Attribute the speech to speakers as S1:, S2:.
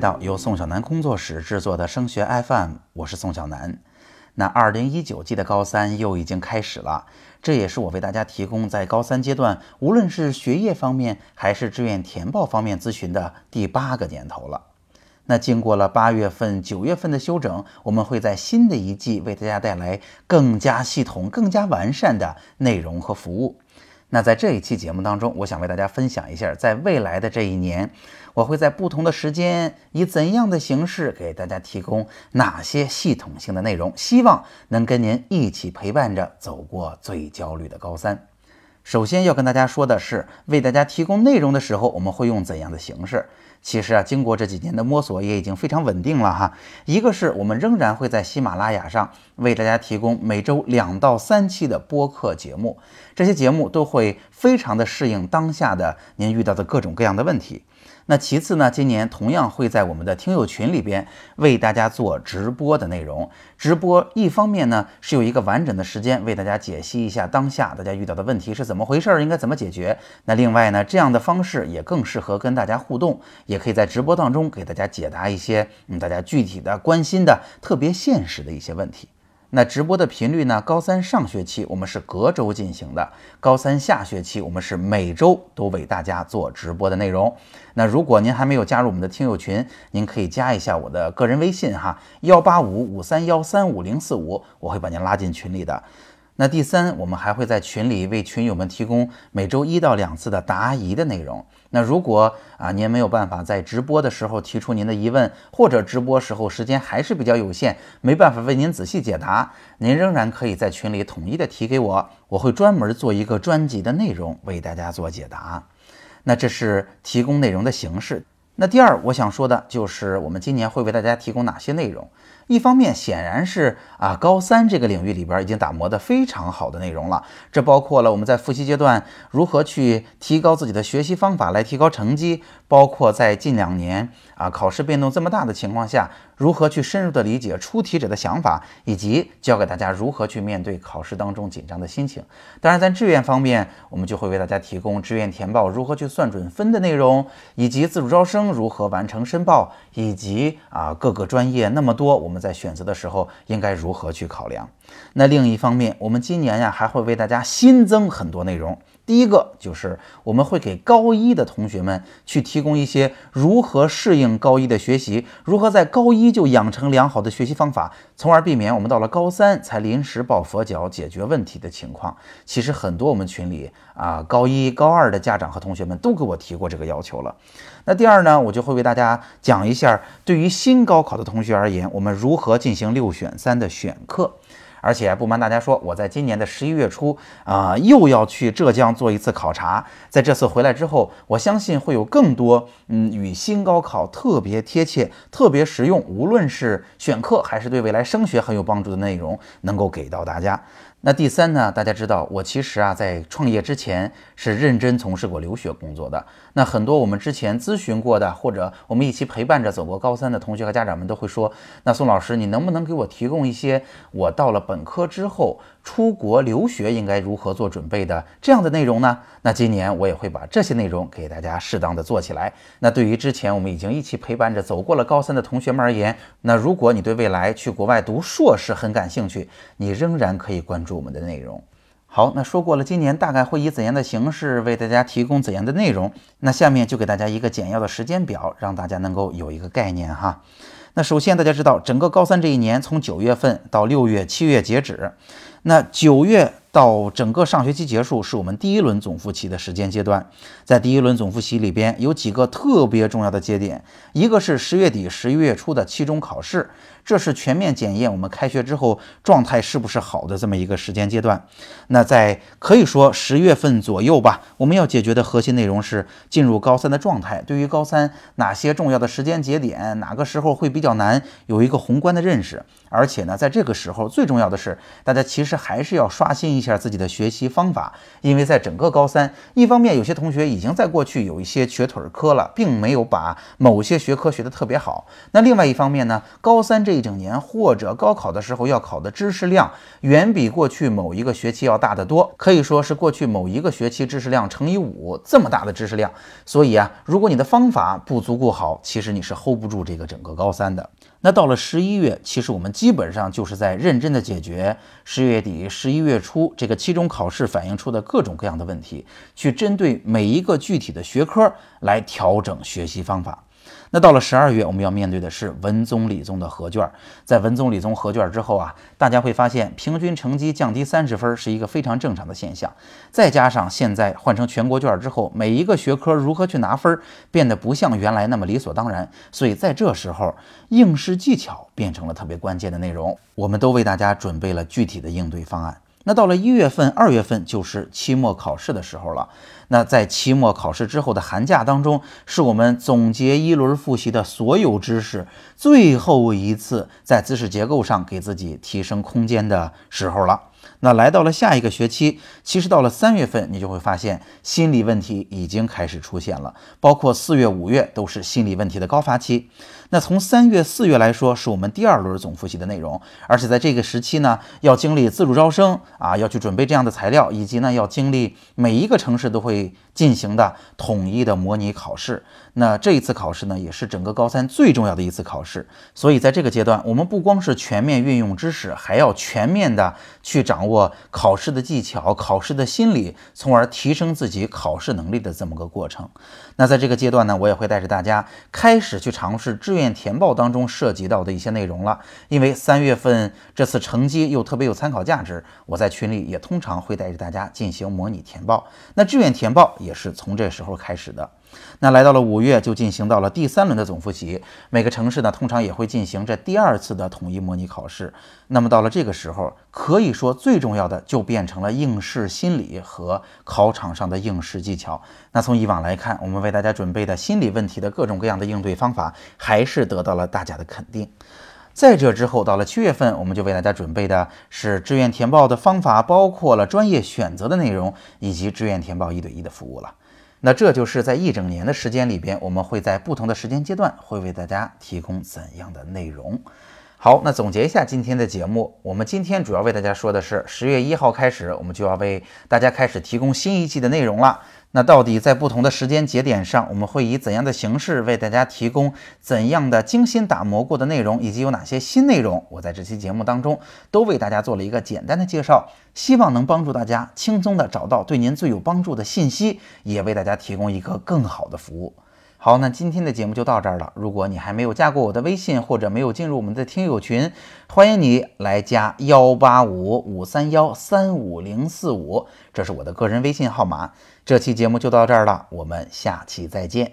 S1: 到由宋小南工作室制作的升学 FM，我是宋小南。那二零一九季的高三又已经开始了，这也是我为大家提供在高三阶段，无论是学业方面还是志愿填报方面咨询的第八个年头了。那经过了八月份、九月份的休整，我们会在新的一季为大家带来更加系统、更加完善的内容和服务。那在这一期节目当中，我想为大家分享一下，在未来的这一年，我会在不同的时间以怎样的形式给大家提供哪些系统性的内容，希望能跟您一起陪伴着走过最焦虑的高三。首先要跟大家说的是，为大家提供内容的时候，我们会用怎样的形式？其实啊，经过这几年的摸索，也已经非常稳定了哈。一个是我们仍然会在喜马拉雅上为大家提供每周两到三期的播客节目，这些节目都会非常的适应当下的您遇到的各种各样的问题。那其次呢，今年同样会在我们的听友群里边为大家做直播的内容。直播一方面呢是有一个完整的时间为大家解析一下当下大家遇到的问题是怎么回事儿，应该怎么解决。那另外呢，这样的方式也更适合跟大家互动，也可以在直播当中给大家解答一些嗯大家具体的关心的特别现实的一些问题。那直播的频率呢？高三上学期我们是隔周进行的，高三下学期我们是每周都为大家做直播的内容。那如果您还没有加入我们的听友群，您可以加一下我的个人微信哈，幺八五五三幺三五零四五，我会把您拉进群里的。那第三，我们还会在群里为群友们提供每周一到两次的答疑的内容。那如果啊您没有办法在直播的时候提出您的疑问，或者直播时候时间还是比较有限，没办法为您仔细解答，您仍然可以在群里统一的提给我，我会专门做一个专辑的内容为大家做解答。那这是提供内容的形式。那第二，我想说的就是我们今年会为大家提供哪些内容。一方面显然是啊，高三这个领域里边已经打磨的非常好的内容了。这包括了我们在复习阶段如何去提高自己的学习方法来提高成绩，包括在近两年啊考试变动这么大的情况下，如何去深入的理解出题者的想法，以及教给大家如何去面对考试当中紧张的心情。当然，在志愿方面，我们就会为大家提供志愿填报如何去算准分的内容，以及自主招生如何完成申报，以及啊各个专业那么多，我们。在选择的时候应该如何去考量？那另一方面，我们今年呀还会为大家新增很多内容。第一个就是我们会给高一的同学们去提供一些如何适应高一的学习，如何在高一就养成良好的学习方法，从而避免我们到了高三才临时抱佛脚解决问题的情况。其实很多我们群里啊高一高二的家长和同学们都给我提过这个要求了。那第二呢，我就会为大家讲一下，对于新高考的同学而言，我们如何进行六选三的选课。而且不瞒大家说，我在今年的十一月初啊，又要去浙江做一次考察。在这次回来之后，我相信会有更多嗯与新高考特别贴切、特别实用，无论是选课还是对未来升学很有帮助的内容，能够给到大家。那第三呢？大家知道，我其实啊，在创业之前是认真从事过留学工作的。那很多我们之前咨询过的，或者我们一起陪伴着走过高三的同学和家长们都会说：“那宋老师，你能不能给我提供一些我到了本科之后？”出国留学应该如何做准备的这样的内容呢？那今年我也会把这些内容给大家适当的做起来。那对于之前我们已经一起陪伴着走过了高三的同学们而言，那如果你对未来去国外读硕士很感兴趣，你仍然可以关注我们的内容。好，那说过了今年大概会以怎样的形式为大家提供怎样的内容，那下面就给大家一个简要的时间表，让大家能够有一个概念哈。那首先大家知道，整个高三这一年从九月份到六月、七月截止。那九月到整个上学期结束，是我们第一轮总复习的时间阶段。在第一轮总复习里边，有几个特别重要的节点，一个是十月底、十一月初的期中考试，这是全面检验我们开学之后状态是不是好的这么一个时间阶段。那在可以说十月份左右吧，我们要解决的核心内容是进入高三的状态。对于高三哪些重要的时间节点，哪个时候会比较较难有一个宏观的认识。而且呢，在这个时候，最重要的是，大家其实还是要刷新一下自己的学习方法，因为在整个高三，一方面有些同学已经在过去有一些瘸腿科了，并没有把某些学科学得特别好。那另外一方面呢，高三这一整年或者高考的时候要考的知识量，远比过去某一个学期要大得多，可以说是过去某一个学期知识量乘以五这么大的知识量。所以啊，如果你的方法不足够好，其实你是 hold 不住这个整个高三的。那到了十一月，其实我们基本上就是在认真的解决十月底、十一月初这个期中考试反映出的各种各样的问题，去针对每一个具体的学科来调整学习方法。那到了十二月，我们要面对的是文综理综的合卷。在文综理综合卷之后啊，大家会发现平均成绩降低三十分是一个非常正常的现象。再加上现在换成全国卷之后，每一个学科如何去拿分，变得不像原来那么理所当然。所以在这时候，应试技巧变成了特别关键的内容。我们都为大家准备了具体的应对方案。那到了一月份、二月份就是期末考试的时候了。那在期末考试之后的寒假当中，是我们总结一轮复习的所有知识，最后一次在知识结构上给自己提升空间的时候了。那来到了下一个学期，其实到了三月份，你就会发现心理问题已经开始出现了，包括四月、五月都是心理问题的高发期。那从三月、四月来说，是我们第二轮总复习的内容，而且在这个时期呢，要经历自主招生啊，要去准备这样的材料，以及呢，要经历每一个城市都会进行的统一的模拟考试。那这一次考试呢，也是整个高三最重要的一次考试。所以在这个阶段，我们不光是全面运用知识，还要全面的去掌握握考试的技巧、考试的心理，从而提升自己考试能力的这么个过程。那在这个阶段呢，我也会带着大家开始去尝试志愿填报当中涉及到的一些内容了。因为三月份这次成绩又特别有参考价值，我在群里也通常会带着大家进行模拟填报。那志愿填报也是从这时候开始的。那来到了五月，就进行到了第三轮的总复习。每个城市呢，通常也会进行这第二次的统一模拟考试。那么到了这个时候，可以说最重要的就变成了应试心理和考场上的应试技巧。那从以往来看，我们为大家准备的心理问题的各种各样的应对方法，还是得到了大家的肯定。在这之后，到了七月份，我们就为大家准备的是志愿填报的方法，包括了专业选择的内容，以及志愿填报一对一的服务了。那这就是在一整年的时间里边，我们会在不同的时间阶段会为大家提供怎样的内容？好，那总结一下今天的节目，我们今天主要为大家说的是十月一号开始，我们就要为大家开始提供新一季的内容了。那到底在不同的时间节点上，我们会以怎样的形式为大家提供怎样的精心打磨过的内容，以及有哪些新内容？我在这期节目当中都为大家做了一个简单的介绍，希望能帮助大家轻松的找到对您最有帮助的信息，也为大家提供一个更好的服务。好，那今天的节目就到这儿了。如果你还没有加过我的微信，或者没有进入我们的听友群，欢迎你来加幺八五五三幺三五零四五，这是我的个人微信号码。这期节目就到这儿了，我们下期再见。